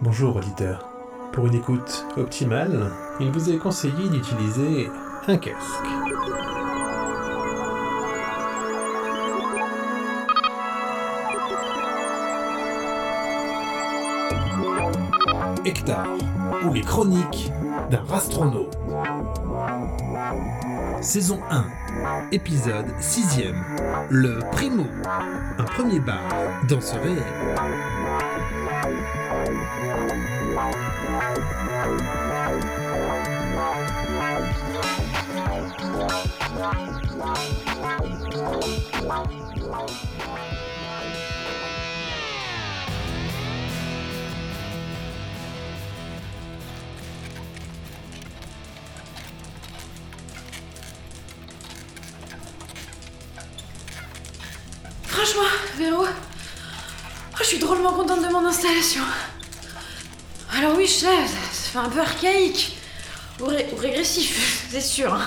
Bonjour auditeur. Pour une écoute optimale, il vous est conseillé d'utiliser un casque. Hectare, ou les chroniques d'un rastronaute. Saison 1, épisode 6ème, le Primo, un premier bar dans ce réel. Franchement, Véro, oh, je suis drôlement contente de mon installation. Alors oui, je sais, ça fait un peu archaïque. Ou, ou régressif, c'est sûr. hein.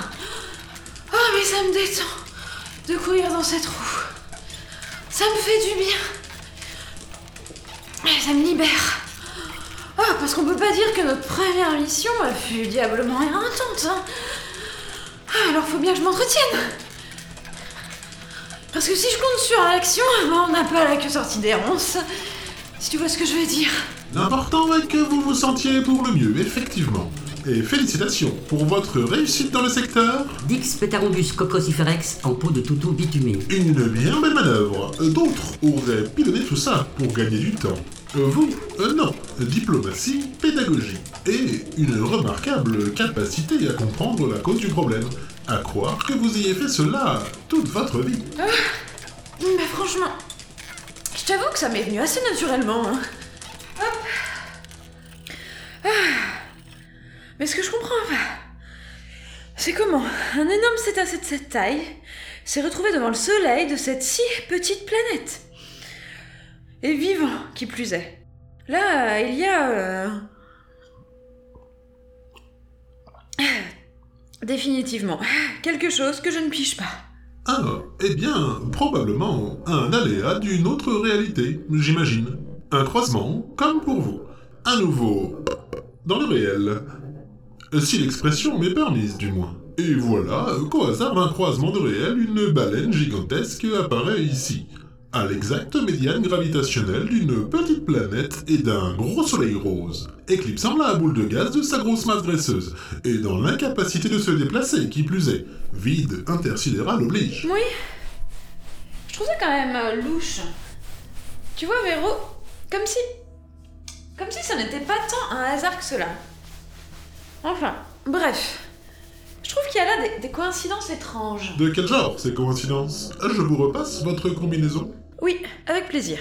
Oh, mais ça me détend de courir dans cette roue. Ça me fait du bien. Ça me libère. Oh, parce qu'on peut pas dire que notre première mission a fut diablement éreintante. Hein. Ah, alors faut bien que je m'entretienne. Parce que si je compte sur l'action, ben, on n'a pas la queue sortie des ronces. Si tu vois ce que je veux dire. L'important est que vous vous sentiez pour le mieux, effectivement. Et félicitations pour votre réussite dans le secteur. Dix Petarombus cocrociferex en peau de toutou bitumé. Une bien belle manœuvre. Euh, D'autres auraient pilonné tout ça pour gagner du temps. Euh, Vous, euh, non. Diplomatie, pédagogie. Et une remarquable capacité à comprendre la cause du problème. À croire que vous ayez fait cela toute votre vie. Mais franchement, je t'avoue que ça m'est venu assez naturellement. hein. Hop. Ah. Mais ce que je comprends c'est comment un énorme cétacé de cette taille s'est retrouvé devant le soleil de cette si petite planète. Et vivant, qui plus est. Là, il y a... euh, Définitivement, quelque chose que je ne pige pas. Ah, eh bien, probablement un aléa d'une autre réalité, j'imagine. Un croisement, comme pour vous. Un nouveau... dans le réel. Si l'expression m'est permise, du moins. Et voilà qu'au hasard d'un croisement de réel, une baleine gigantesque apparaît ici. À l'exacte médiane gravitationnelle d'une petite planète et d'un gros soleil rose, éclipsant la boule de gaz de sa grosse masse graisseuse, et dans l'incapacité de se déplacer, qui plus est. Vide intersidéral oblige. Oui. Je trouve ça quand même euh, louche. Tu vois, Véro, comme si. Comme si ça n'était pas tant un hasard que cela. Enfin, bref. Je trouve qu'il y a là des, des coïncidences étranges. De quel genre ces coïncidences? Je vous repasse votre combinaison. Oui, avec plaisir.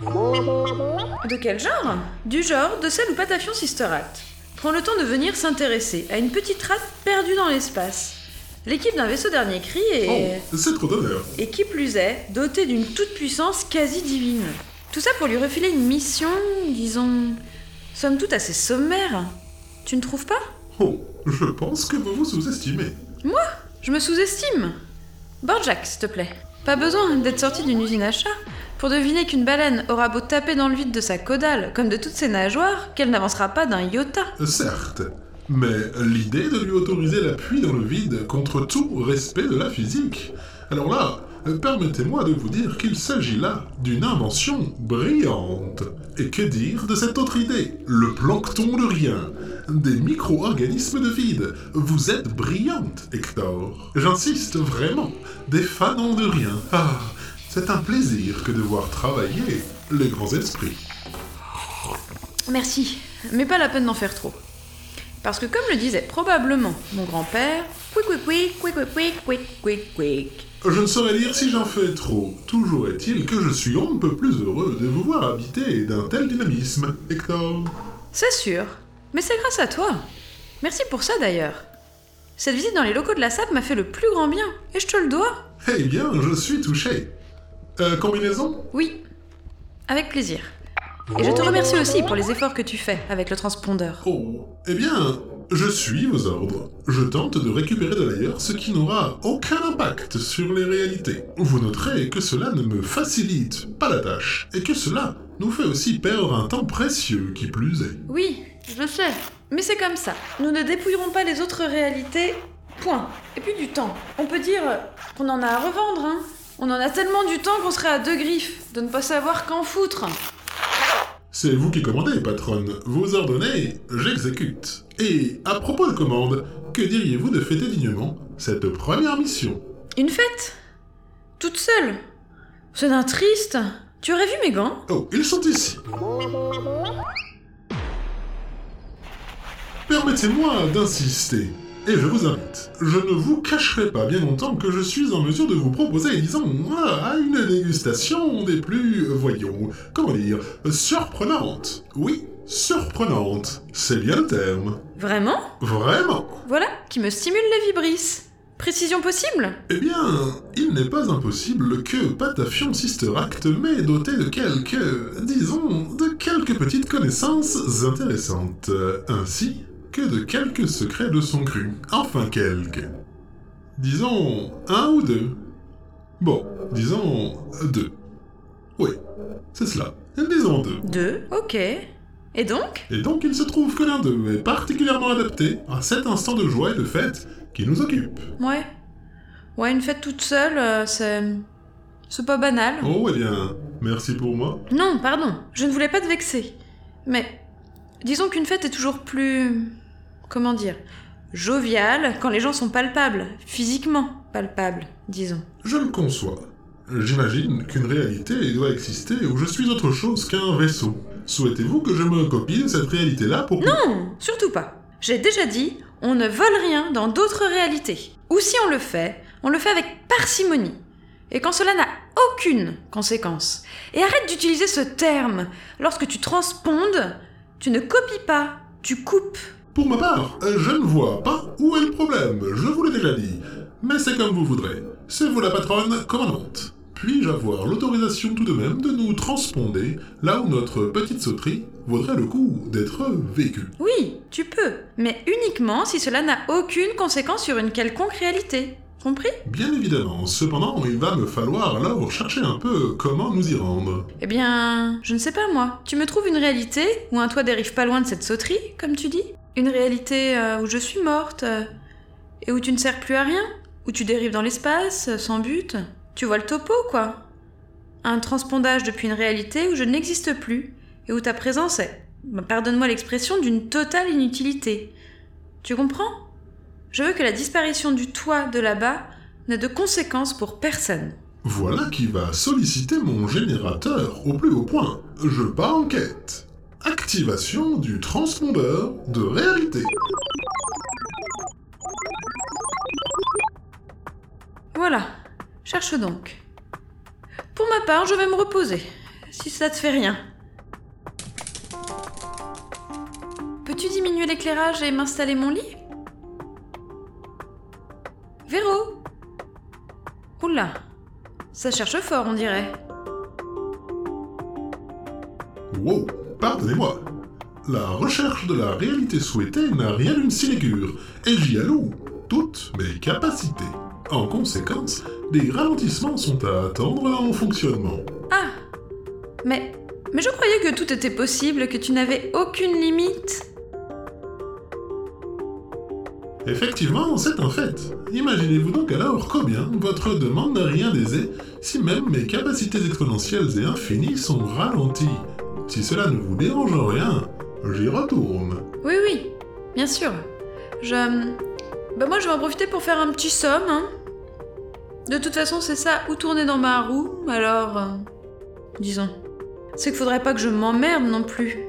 De quel genre? Du genre de celle où Patafion Sister Act prend le temps de venir s'intéresser à une petite race perdue dans l'espace. L'équipe d'un vaisseau dernier cri est. Oh, c'est trop d'honneur. Et qui plus est, doté d'une toute-puissance quasi divine. Tout ça pour lui refiler une mission, disons, somme toute assez sommaire. Tu ne trouves pas? Oh, je pense que vous vous sous-estimez. Moi? Je me sous-estime. Borjak, s'il te plaît. Pas besoin d'être sorti d'une usine à chat pour deviner qu'une baleine aura beau taper dans le vide de sa caudale, comme de toutes ses nageoires, qu'elle n'avancera pas d'un iota. Certes, mais l'idée de lui autoriser l'appui dans le vide contre tout respect de la physique. Alors là, permettez-moi de vous dire qu'il s'agit là d'une invention brillante. Et que dire de cette autre idée? Le plancton de rien. Des micro-organismes de vide. Vous êtes brillante, Hector. J'insiste vraiment. Des fanons de rien. Ah, c'est un plaisir que de voir travailler les grands esprits. Merci, mais pas la peine d'en faire trop. Parce que comme le disait probablement mon grand-père. Je ne saurais dire si j'en fais trop. Toujours est-il que je suis on ne peut plus heureux de vous voir habiter d'un tel dynamisme, Hector. C'est sûr, mais c'est grâce à toi. Merci pour ça d'ailleurs. Cette visite dans les locaux de la SAP m'a fait le plus grand bien, et je te le dois. Eh bien, je suis touché. Euh, combinaison? Oui, avec plaisir. Et je te remercie aussi pour les efforts que tu fais avec le transpondeur. Oh, eh bien, je suis vos ordres. Je tente de récupérer de l'ailleurs ce qui n'aura aucun impact sur les réalités. Vous noterez que cela ne me facilite pas la tâche, et que cela nous fait aussi perdre un temps précieux, qui plus est. Oui, je sais. Mais c'est comme ça. Nous ne dépouillerons pas les autres réalités. Point. Et puis du temps. On peut dire qu'on en a à revendre, hein. On en a tellement du temps qu'on serait à deux griffes de ne pas savoir qu'en foutre. C'est vous qui commandez, patronne. Vous ordonnez, j'exécute. Et à propos de commande, que diriez-vous de fêter dignement cette première mission? Une fête? Toute seule? C'est d'un triste. Tu aurais vu mes gants? Oh, ils sont ici. Permettez-moi d'insister. Et je vous invite. Je ne vous cacherai pas bien longtemps que je suis en mesure de vous proposer, disons, ah, une dégustation des plus, voyons, comment dire, surprenantes. Oui, surprenante. C'est bien le terme. Vraiment? Vraiment? Voilà, qui me stimule les vibrisses. Précision possible? Eh bien, il n'est pas impossible que Patafion Sisteract m'ait doté de quelques, disons, de quelques petites connaissances intéressantes, ainsi que de quelques secrets de son cru. Enfin quelques. Disons un ou deux. Bon, disons deux. Oui, c'est cela. Disons deux. Deux, ok. Et donc? Et donc il se trouve que l'un d'eux est particulièrement adapté à cet instant de joie et de fête qui nous occupe. Ouais. Ouais, une fête toute seule, euh, c'est. C'est pas banal. Oh, eh bien, merci pour moi. Non, pardon, je ne voulais pas te vexer. Mais disons qu'une fête est toujours plus. Comment dire Joviale quand les gens sont palpables, physiquement palpables, disons. Je le conçois. J'imagine qu'une réalité doit exister où je suis autre chose qu'un vaisseau. Souhaitez-vous que je me copie de cette réalité-là pour... Non, surtout pas. J'ai déjà dit, on ne vole rien dans d'autres réalités. Ou si on le fait, on le fait avec parcimonie. Et quand cela n'a aucune conséquence. Et arrête d'utiliser ce terme. Lorsque tu transpondes, tu ne copies pas, tu coupes. Pour ma part, je ne vois pas où est le problème, je vous l'ai déjà dit. Mais c'est comme vous voudrez. C'est vous la patronne commandante. Puis-je avoir l'autorisation tout de même de nous transponder là où notre petite sauterie vaudrait le coup d'être vécue? Oui, tu peux. Mais uniquement si cela n'a aucune conséquence sur une quelconque réalité. Compris Bien évidemment. Cependant, il va me falloir alors chercher un peu comment nous y rendre. Eh bien, je ne sais pas moi. Tu me trouves une réalité où un toit dérive pas loin de cette sauterie, comme tu dis? Une réalité euh, où je suis morte euh, et où tu ne sers plus à rien? Où tu dérives dans l'espace, euh, sans but? Tu vois le topo, quoi? Un transpondage depuis une réalité où je n'existe plus et où ta présence est, bah, pardonne-moi l'expression, d'une totale inutilité. Tu comprends? Je veux que la disparition du toit de là-bas n'ait de conséquences pour personne. Voilà qui va solliciter mon générateur au plus haut point. Je pars en quête. Activation du transpondeur de réalité. Voilà, cherche donc. Pour ma part, je vais me reposer, si ça te fait rien. Peux-tu diminuer l'éclairage et m'installer mon lit? Véro Oula, ça cherche fort, on dirait. Wow, pardonnez-moi. La recherche de la réalité souhaitée n'a rien d'une sinécure, et j'y alloue toutes mes capacités. En conséquence, des ralentissements sont à attendre dans mon fonctionnement. Ah Mais. Mais je croyais que tout était possible, que tu n'avais aucune limite. Effectivement, c'est un fait. Imaginez-vous donc alors combien votre demande n'a rien d'aisé si même mes capacités exponentielles et infinies sont ralenties. Si cela ne vous dérange en rien, j'y retourne. Oui, oui, bien sûr. Je. Bah, moi, je vais en profiter pour faire un petit somme, hein. De toute façon, c'est ça, ou tourner dans ma roue, alors. euh, disons. C'est qu'il faudrait pas que je m'emmerde non plus.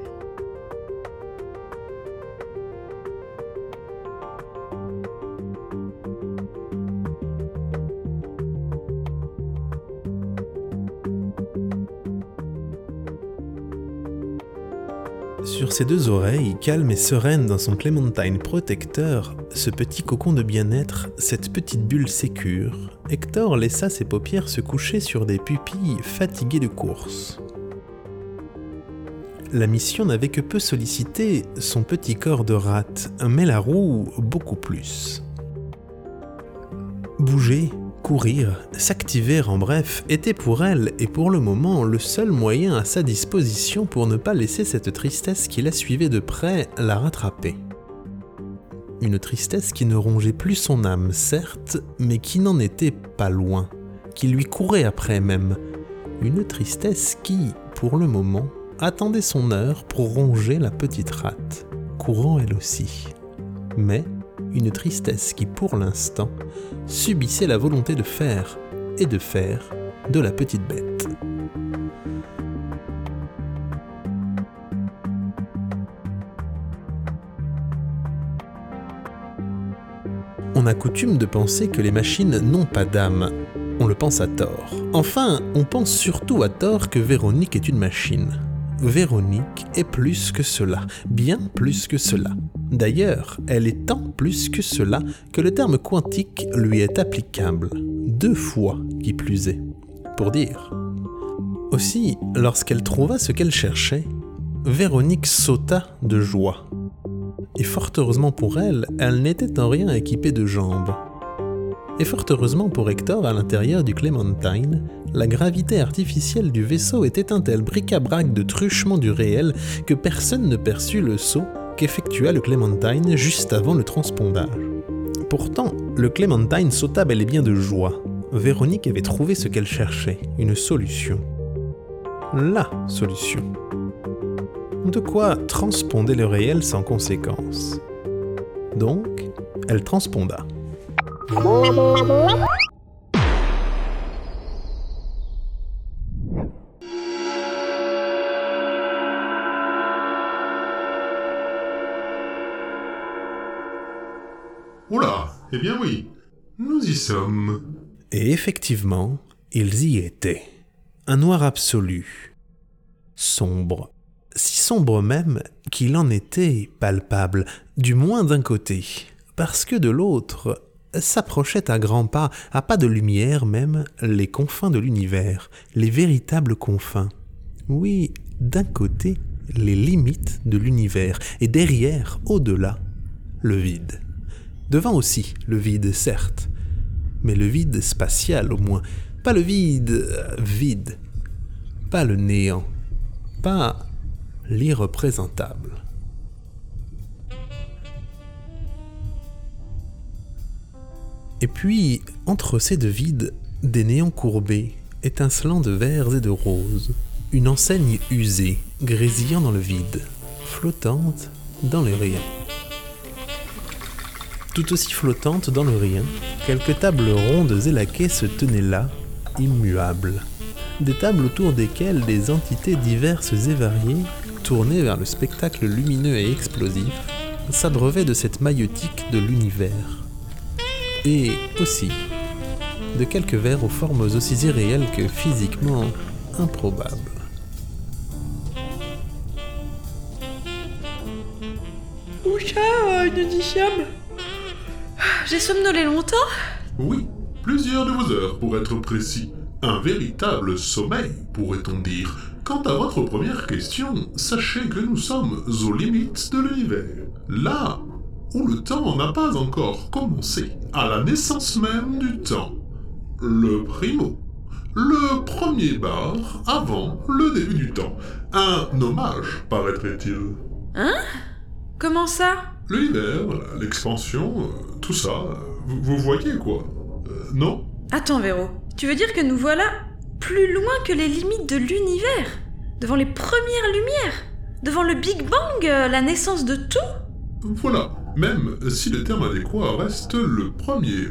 Ses deux oreilles, calme et sereine dans son clémentine protecteur, ce petit cocon de bien-être, cette petite bulle sécure, Hector laissa ses paupières se coucher sur des pupilles fatiguées de course. La mission n'avait que peu sollicité son petit corps de rate, mais la roue beaucoup plus. Bouger, courir, s'activer en bref, était pour elle, et pour le moment, le seul moyen à sa disposition pour ne pas laisser cette tristesse qui la suivait de près la rattraper. Une tristesse qui ne rongeait plus son âme, certes, mais qui n'en était pas loin, qui lui courait après même. Une tristesse qui, pour le moment, attendait son heure pour ronger la petite rate, courant elle aussi. Mais une tristesse qui, pour l'instant, subissait la volonté de faire et de faire de la petite bête. On a coutume de penser que les machines n'ont pas d'âme. On le pense à tort. Enfin, on pense surtout à tort que Véronique est une machine. Véronique est plus que cela, bien plus que cela. D'ailleurs, elle est tant plus que cela que le terme quantique lui est applicable, deux fois qui plus est, pour dire. Aussi, lorsqu'elle trouva ce qu'elle cherchait, Véronique sauta de joie. Et fort heureusement pour elle, elle n'était en rien équipée de jambes. Et fort heureusement pour Hector, à l'intérieur du Clementine, la gravité artificielle du vaisseau était un tel bric-à-brac de truchement du réel que personne ne perçut le saut qu'effectua le Clementine juste avant le transpondage. Pourtant, le Clementine sauta bel et bien de joie. Véronique avait trouvé ce qu'elle cherchait, une solution. La solution. De quoi transponder le réel sans conséquence. Donc, elle transponda. Eh bien oui, nous y sommes. Et effectivement, ils y étaient. Un noir absolu. Sombre. Si sombre même qu'il en était palpable, du moins d'un côté, parce que de l'autre s'approchaient à grands pas, à pas de lumière même, les confins de l'univers, les véritables confins. Oui, d'un côté, les limites de l'univers, et derrière, au-delà, le vide. Devant aussi, le vide, certes, mais le vide spatial au moins, pas le vide euh, vide, pas le néant, pas l'irreprésentable. Et puis, entre ces deux vides, des néants courbés, étincelants de verts et de roses, une enseigne usée, grésillant dans le vide, flottante dans le rien. Tout aussi flottante dans le rien, quelques tables rondes et laquées se tenaient là, immuables. Des tables autour desquelles des entités diverses et variées, tournées vers le spectacle lumineux et explosif, s'abreuvaient de cette maïotique de l'univers et aussi de quelques vers aux formes aussi irréelles que physiquement improbables. Oucha, une dixième J'ai somnolé longtemps Oui, plusieurs de vos heures pour être précis. Un véritable sommeil, pourrait-on dire. Quant à votre première question, sachez que nous sommes aux limites de l'univers. Là où le temps n'a pas encore commencé, à la naissance même du temps. Le primo. Le premier bar avant le début du temps. Un hommage, paraîtrait-il. Hein? Comment ça? L'univers, l'expansion, euh, tout ça, vous, vous voyez quoi Euh, Non? Attends, Véro. Tu veux dire que nous voilà plus loin que les limites de l'univers Devant les premières lumières Devant le Big Bang, euh, la naissance de tout? Voilà, même si le terme adéquat reste le premier,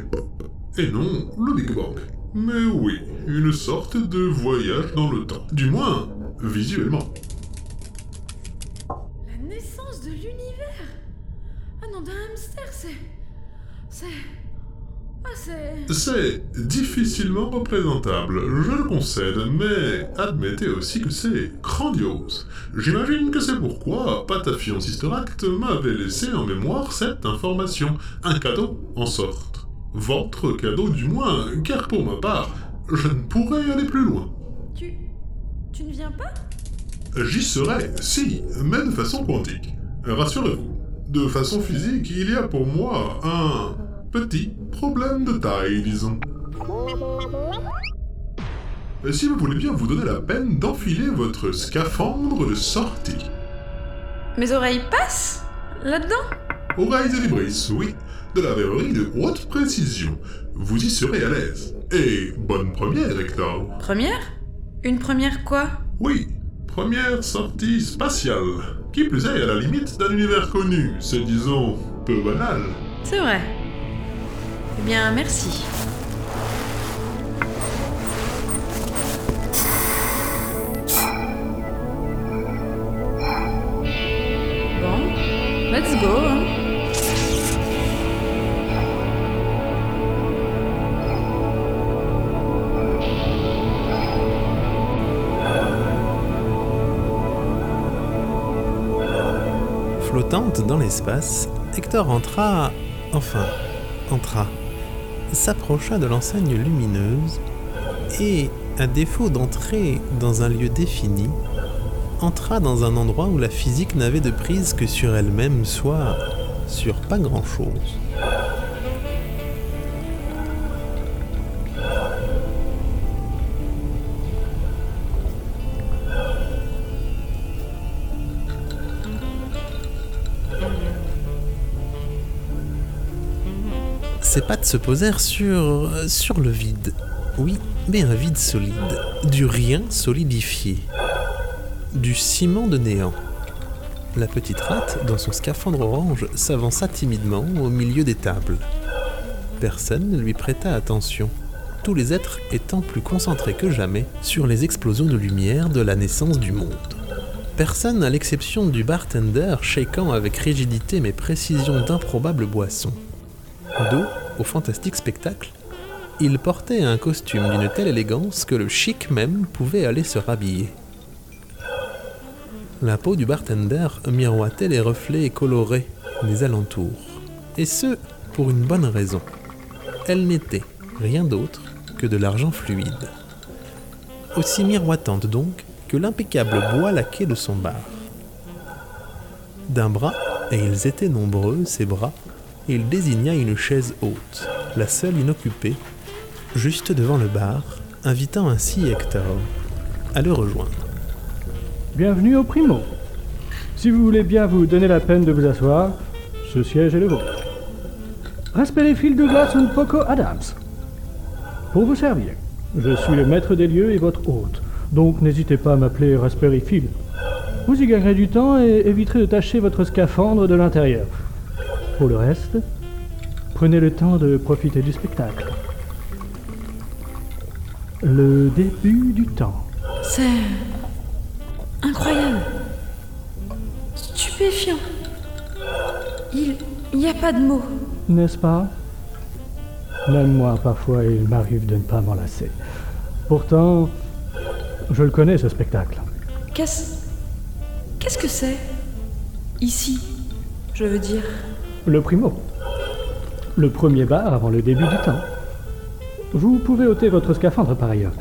et non le Big Bang. Mais oui, une sorte de voyage dans le temps. Du moins, visuellement. Ah non, d'un hamster, c'est... C'est... Ah, c'est... C'est difficilement représentable, je le concède, mais admettez aussi que c'est grandiose. J'imagine que c'est pourquoi Patafion Sister Act m'avait laissé en mémoire cette information. Un cadeau, en sorte. Votre cadeau du moins, car pour ma part, je ne pourrais aller plus loin. Tu... Tu ne viens pas? J'y serais, si, mais de façon quantique. Rassurez-vous, de façon physique, il y a pour moi un petit problème de taille, disons. Et si vous voulez bien vous donner la peine d'enfiler votre scaphandre de sortie. Mes oreilles passent Là-dedans? Oreilles et libris, oui. De la verrerie de haute précision. Vous y serez à l'aise. Et bonne première, Hector. Première? Une première quoi? Oui, première sortie spatiale. Qui plus est, à la limite d'un univers connu. C'est, disons, peu banal. C'est vrai. Eh bien, merci. Dans l'espace, Hector entra, enfin, entra, s'approcha de l'enseigne lumineuse et, à défaut d'entrer dans un lieu défini, entra dans un endroit où la physique n'avait de prise que sur elle-même, soit sur pas grand-chose. Ses pattes se posèrent sur. sur le vide. Oui, mais un vide solide. Du rien solidifié. Du ciment de néant. La petite rate, dans son scaphandre orange, s'avança timidement au milieu des tables. Personne ne lui prêta attention, tous les êtres étant plus concentrés que jamais sur les explosions de lumière de la naissance du monde. Personne à l'exception du bartender shakeant avec rigidité mais précision d'improbables boissons. Au fantastique spectacle, il portait un costume d'une telle élégance que le chic même pouvait aller se rhabiller. La peau du bartender miroitait les reflets colorés des alentours, et ce, pour une bonne raison. Elle n'était rien d'autre que de l'argent fluide. Aussi miroitante donc que l'impeccable bois laqué de son bar. D'un bras, et ils étaient nombreux, ces bras, il désigna une chaise haute, la seule inoccupée, juste devant le bar, invitant ainsi Hector à le rejoindre. Bienvenue au Primo. Si vous voulez bien vous donner la peine de vous asseoir, ce siège est le vôtre. Respect fils Douglas ou Poco Adams. Pour vous servir, je suis le maître des lieux et votre hôte, donc n'hésitez pas à m'appeler Raspberry Phil. Vous y gagnerez du temps et éviterez de tâcher votre scaphandre de l'intérieur. Pour le reste, prenez le temps de profiter du spectacle. Le début du temps. C'est. incroyable. Stupéfiant. Il. N'y a pas de mots. N'est-ce pas? Même moi, parfois, il m'arrive de ne pas m'en lasser. Pourtant, je le connais, ce spectacle. Qu'est-ce. Qu'est-ce que c'est? Ici, je veux dire. Le primo. Le premier bar avant le début du temps. Vous pouvez ôter votre scaphandre par ailleurs.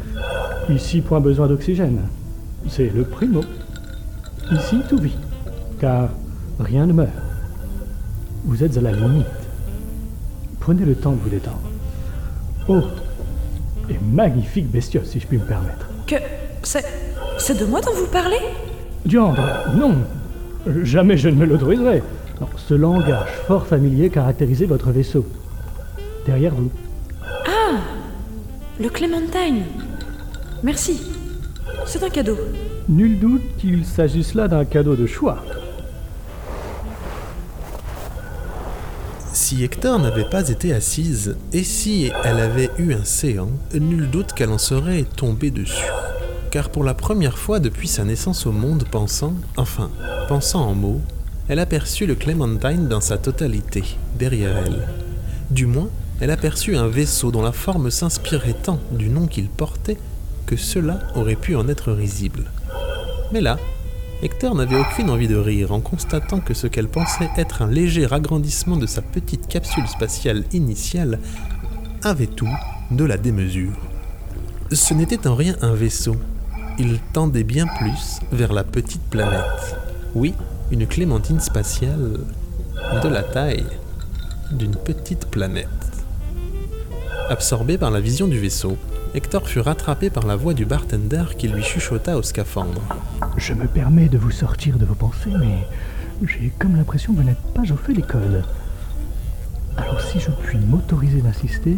Ici, point besoin d'oxygène. C'est le primo. Ici, tout vit. Car rien ne meurt. Vous êtes à la limite. Prenez le temps de vous détendre. Oh Et magnifique bestiole, si je puis me permettre. Que. C'est. C'est de moi dont vous parlez? Diandre, non Jamais je ne me l'autoriserai. Ce langage fort familier caractérisait votre vaisseau. Derrière vous. Le Clementine. Merci. C'est un cadeau. Nul doute qu'il s'agisse là d'un cadeau de choix. Si Hector n'avait pas été assise, et si elle avait eu un séant, nul doute qu'elle en serait tombée dessus. Car pour la première fois depuis sa naissance au monde pensant, enfin, pensant en mots, elle aperçut le Clementine dans sa totalité, derrière elle. Du moins, elle aperçut un vaisseau dont la forme s'inspirait tant du nom qu'il portait que cela aurait pu en être risible. Mais là, Hector n'avait aucune envie de rire en constatant que ce qu'elle pensait être un léger agrandissement de sa petite capsule spatiale initiale avait tout de la démesure. Ce n'était en rien un vaisseau. Il tendait bien plus vers la petite planète. Oui, une clémentine spatiale de la taille d'une petite planète. Absorbé par la vision du vaisseau, Hector fut rattrapé par la voix du bartender qui lui chuchota au scaphandre. Je me permets de vous sortir de vos pensées, mais j'ai comme l'impression que vous n'êtes pas au fait des codes. Alors si je puis m'autoriser d'insister,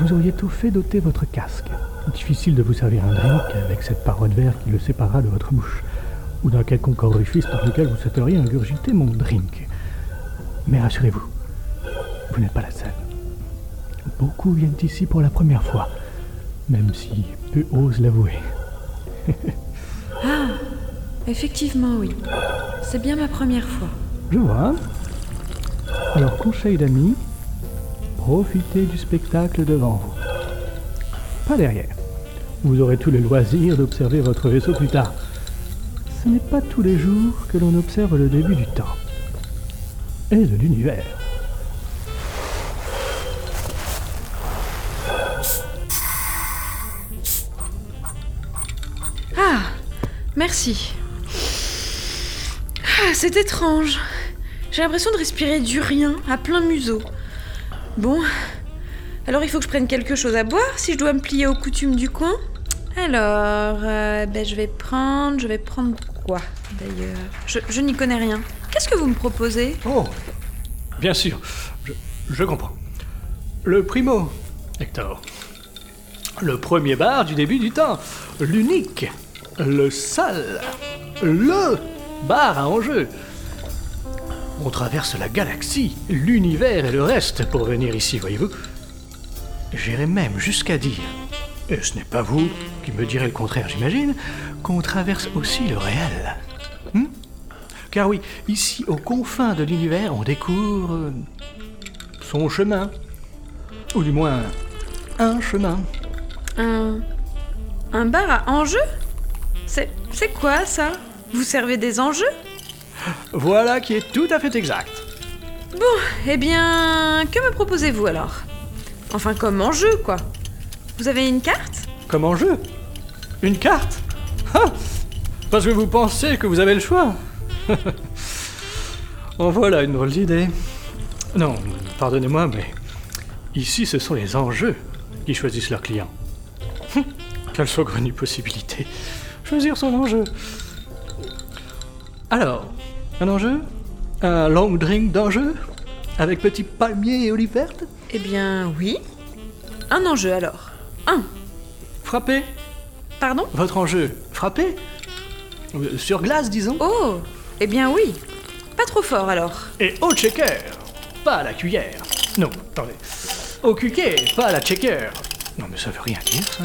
vous auriez tout fait d'ôter votre casque. Difficile de vous servir un drink avec cette paroi de verre qui le séparera de votre bouche, ou d'un quelconque orifice par lequel vous souhaiteriez ingurgiter mon drink. Mais rassurez-vous, vous n'êtes pas la seule. Beaucoup viennent ici pour la première fois, même si peu osent l'avouer. Ah, effectivement, oui. C'est bien ma première fois. Je vois. Alors, conseil d'amis, profitez du spectacle devant vous. Pas derrière. Vous aurez tout le loisir d'observer votre vaisseau plus tard. Ce n'est pas tous les jours que l'on observe le début du temps. Et de l'univers. Ah, merci. Ah, c'est étrange. J'ai l'impression de respirer du rien à plein museau. Bon, alors il faut que je prenne quelque chose à boire si je dois me plier aux coutumes du coin? Alors, euh, ben je vais prendre, je vais prendre quoi d'ailleurs Je, je n'y connais rien. Qu'est-ce que vous me proposez? Oh Bien sûr, je, je comprends. Le primo, Hector. Le premier bar du début du temps. L'unique. Le seul. Le bar à enjeu. On traverse la galaxie, l'univers et le reste pour venir ici, voyez-vous? J'irai même jusqu'à dire, et ce n'est pas vous qui me direz le contraire, j'imagine, qu'on traverse aussi le réel. Hmm? Car oui, ici, aux confins de l'univers, on découvre euh, son chemin. Ou du moins, un chemin. Un. Un bar à enjeux? C'est. C'est quoi ça? Vous servez des enjeux? Voilà qui est tout à fait exact. Eh bien, que me proposez-vous alors? Enfin, comme enjeu, quoi. Vous avez une carte? Comme enjeu Une carte? Ah Parce que vous pensez que vous avez le choix En voilà une drôle d'idée. Non, pardonnez-moi, mais ici ce sont les enjeux qui choisissent leurs clients. Hum, Quelle saugrenue possibilité Choisir son enjeu. Alors, un enjeu? Un long drink d'enjeu? Avec petit palmier et olive verte Eh bien, oui. Un enjeu alors. Un. Frappé Pardon? Votre enjeu Frappé? Euh, Sur glace, disons Oh Eh bien, oui. Pas trop fort alors. Et au checker, pas à la cuillère. Non, attendez. Au cuquet, pas à la checker. Non, mais ça veut rien dire, ça.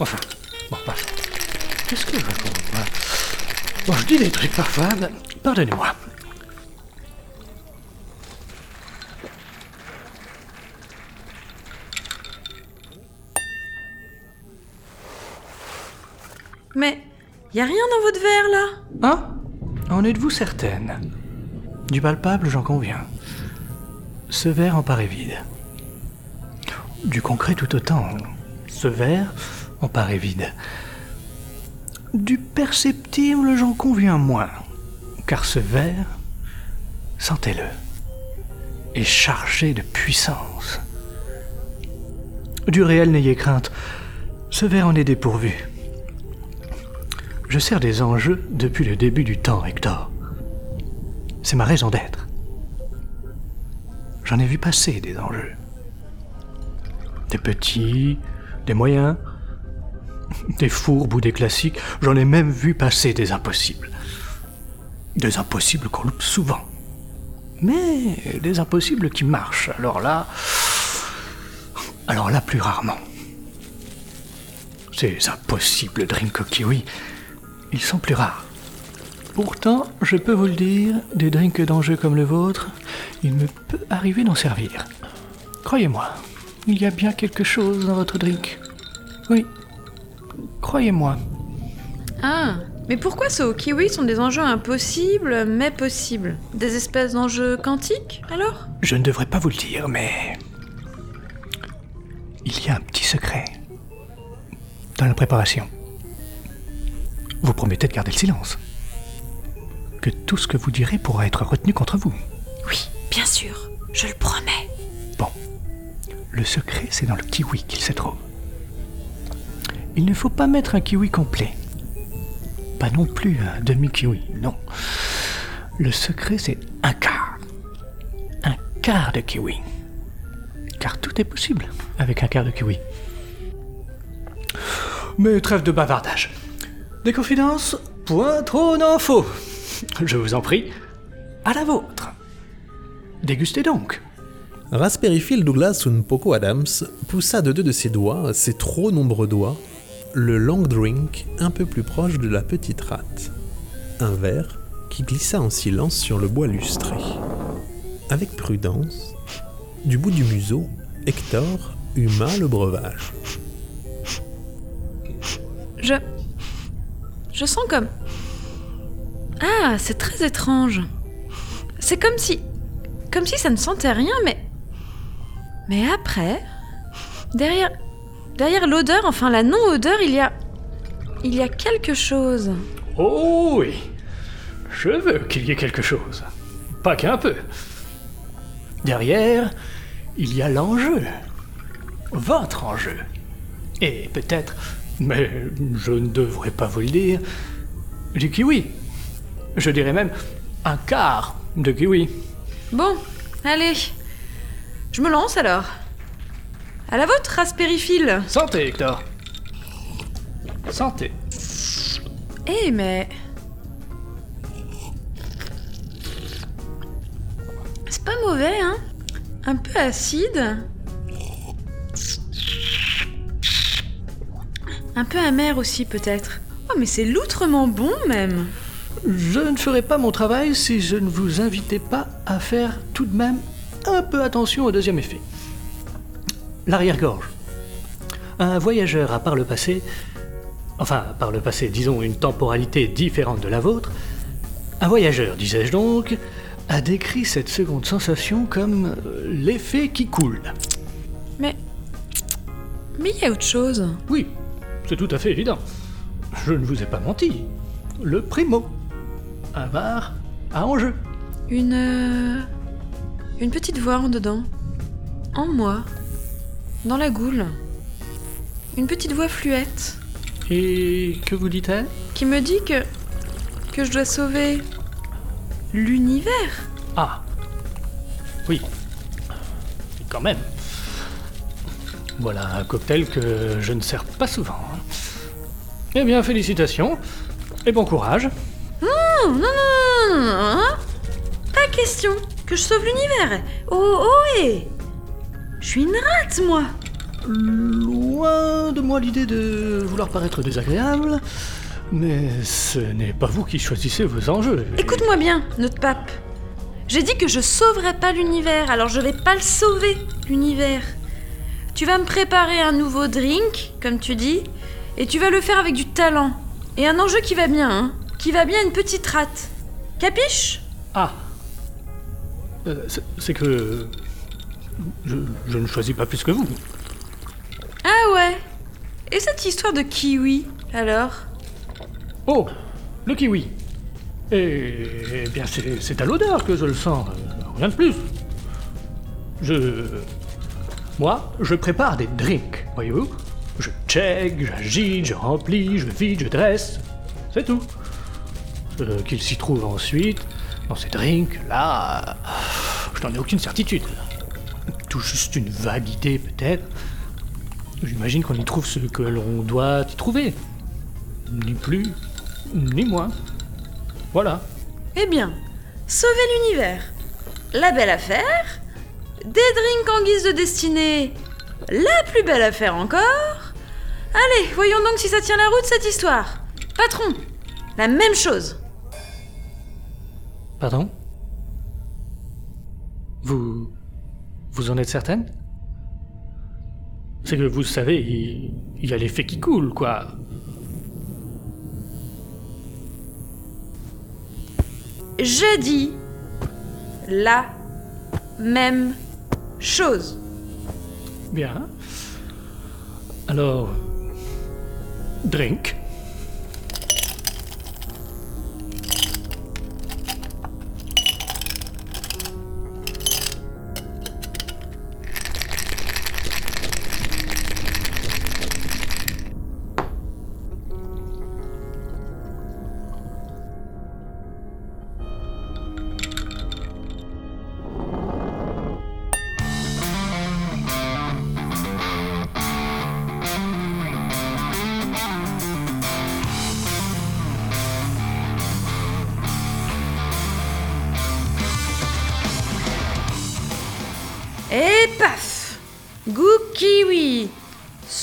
Enfin, bon, parfait. Qu'est-ce que je raconte, moi? Bon, je dis des trucs parfois, mais pardonnez-moi. Mais y a rien dans votre verre là Hein? En êtes-vous certaine? Du palpable, j'en conviens. Ce verre en paraît vide. Du concret tout autant. Ce verre en paraît vide. Du perceptible, j'en conviens moins. Car ce verre, sentez-le, est chargé de puissance. Du réel, n'ayez crainte. Ce verre en est dépourvu. Je sers des enjeux depuis le début du temps, Hector. C'est ma raison d'être. J'en ai vu passer des enjeux. Des petits, des moyens, des fourbes ou des classiques. J'en ai même vu passer des impossibles. Des impossibles qu'on loupe souvent. Mais des impossibles qui marchent. Alors là. Alors là, plus rarement. Ces impossibles au kiwi, ils sont plus rares. Pourtant, je peux vous le dire, des drinks d'enjeu comme le vôtre, il me peut arriver d'en servir. Croyez-moi, il y a bien quelque chose dans votre drink. Oui, croyez-moi. Ah Mais pourquoi ceux au kiwi sont des enjeux impossibles mais possibles? Des espèces d'enjeux quantiques alors? Je ne devrais pas vous le dire, mais... Il y a un petit secret dans la préparation. Vous promettez de garder le silence. Que tout ce que vous direz pourra être retenu contre vous. Oui, bien sûr. Je le promets. Bon. le secret, c'est dans le kiwi qu'il se trouve. Il ne faut pas mettre un kiwi complet. Pas non plus un demi-kiwi, non. Le secret, c'est un quart. Un quart de kiwi. Car tout est possible avec un quart de kiwi. Mais trêve de bavardage. Des confidences, point trop faut. Je vous en prie, à la vôtre. Dégustez donc. Raspberry Phil Douglas Poco Adams poussa de deux de ses doigts, ses trop nombreux doigts, le long drink un peu plus proche de la petite rate. Un verre qui glissa en silence sur le bois lustré. Avec prudence, du bout du museau, Hector huma le breuvage. Je. Je sens comme. Ah, c'est très étrange. C'est comme si. Comme si ça ne sentait rien, mais. Mais après. Derrière. Derrière l'odeur, enfin la non-odeur, il y a. Il y a quelque chose. Oh oui, je veux qu'il y ait quelque chose. Pas qu'un peu. Derrière, il y a l'enjeu. Votre enjeu. Et peut-être, mais je ne devrais pas vous le dire, du kiwi. Je dirais même un quart de kiwi. Bon, allez. Je me lance alors. À la vôtre, Phil. Santé, Hector. Santé. Eh, mais. C'est pas mauvais, hein Un peu acide. Un peu amer aussi, peut-être. Oh, mais c'est loutrement bon, même. Je ne ferai pas mon travail si je ne vous invitais pas à faire tout de même un peu attention au deuxième effet. L'arrière-gorge. Un voyageur a par le passé, enfin par le passé, disons une temporalité différente de la vôtre, un voyageur, disais-je donc, a décrit cette seconde sensation comme euh, l'effet qui coule. Mais. Mais il y a autre chose. Oui, c'est tout à fait évident. Je ne vous ai pas menti. Le primo. Un bar à enjeu. Une. euh, Une petite voix en dedans. En moi. Dans la goule. Une petite voix fluette. Et que vous dit-elle? Qui me dit que. que je dois sauver. l'univers. Ah. Oui. Quand même. Voilà un cocktail que je ne sers pas souvent. hein. Eh bien, félicitations et bon courage. Non, non, non, non, non, non, hein Pas question que je sauve l'univers. Oh, oh, hé Je suis une rate, moi. Loin de moi l'idée de vouloir paraître désagréable, mais ce n'est pas vous qui choisissez vos enjeux. Écoute-moi bien, notre pape. J'ai dit que je sauverais pas l'univers, alors je vais pas le sauver, l'univers. Tu vas me préparer un nouveau drink, comme tu dis, et tu vas le faire avec du talent. Et un enjeu qui va bien, hein Qui va bien une petite rate. Capiche? Ah. Euh, c'est- que je, je ne choisis pas plus que vous. Ah ouais Et cette histoire de kiwi, alors? Oh, le kiwi. Et, eh bien, c'est c'est à l'odeur que je le sens, euh, rien de plus. Je. Moi, je prépare des drinks, voyez-vous. Je check, j'agite, je remplis, je vide, je dresse. C'est tout. Euh, Qu'il s'y trouve ensuite, dans ces drinks, là. Je n'en ai aucune certitude. Tout juste une vague idée, peut-être. J'imagine qu'on y trouve ce que l'on doit y trouver. Ni plus, ni moins. Voilà. Eh bien, sauver l'univers. La belle affaire. Des drinks en guise de destinée. La plus belle affaire encore. Allez, voyons donc si ça tient la route cette histoire. Patron, la même chose. Pardon? Vous. Vous en êtes certaine? C'est que vous savez, il, il y a l'effet qui coule, quoi. J'ai dit la même chose. Bien. Alors. Drink.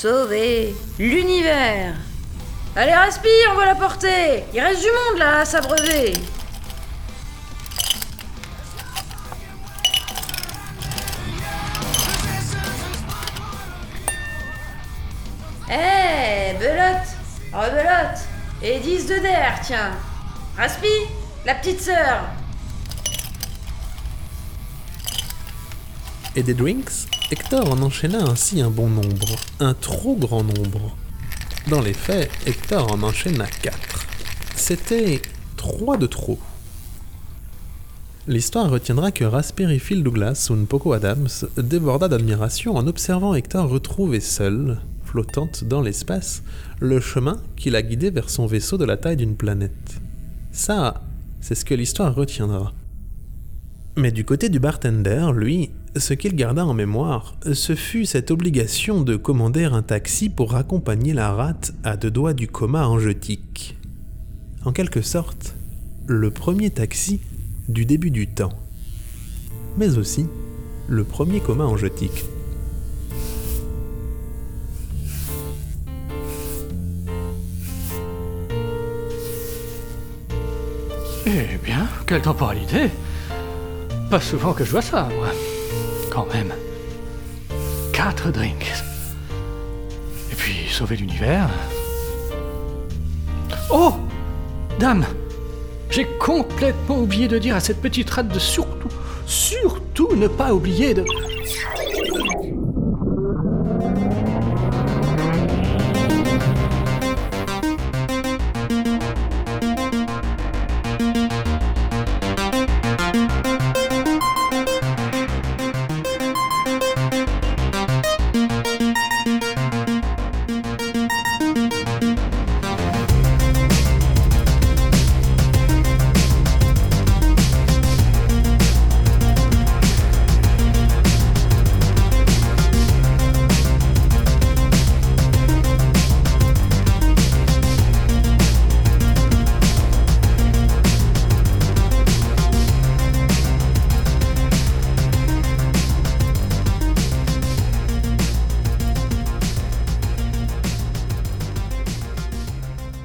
Sauver l'univers. Allez, Raspi, on va la porter. Il reste du monde là à s'abreuver. Eh, belote Rebelote Et 10 de der, tiens Raspi La petite sœur Et des drinks? Hector en enchaîna ainsi un bon nombre, un trop grand nombre. Dans les faits, Hector en enchaîna quatre. C'était trois de trop. L'histoire retiendra que Raspberry Phil Douglas ou Poco Adams déborda d'admiration en observant Hector retrouver seul, flottante dans l'espace, le chemin qui la guidait vers son vaisseau de la taille d'une planète. Ça, c'est ce que l'histoire retiendra. Mais du côté du bartender, lui, ce qu'il garda en mémoire, ce fut cette obligation de commander un taxi pour accompagner la rate à deux doigts du coma angétique. En quelque sorte, le premier taxi du début du temps. Mais aussi le premier coma angétique. Eh bien, quelle temporalité Pas souvent que je vois ça, moi. Quand même. Quatre drinks. Et puis sauver l'univers. Oh Dame J'ai complètement oublié de dire à cette petite rate de surtout, surtout ne pas oublier de...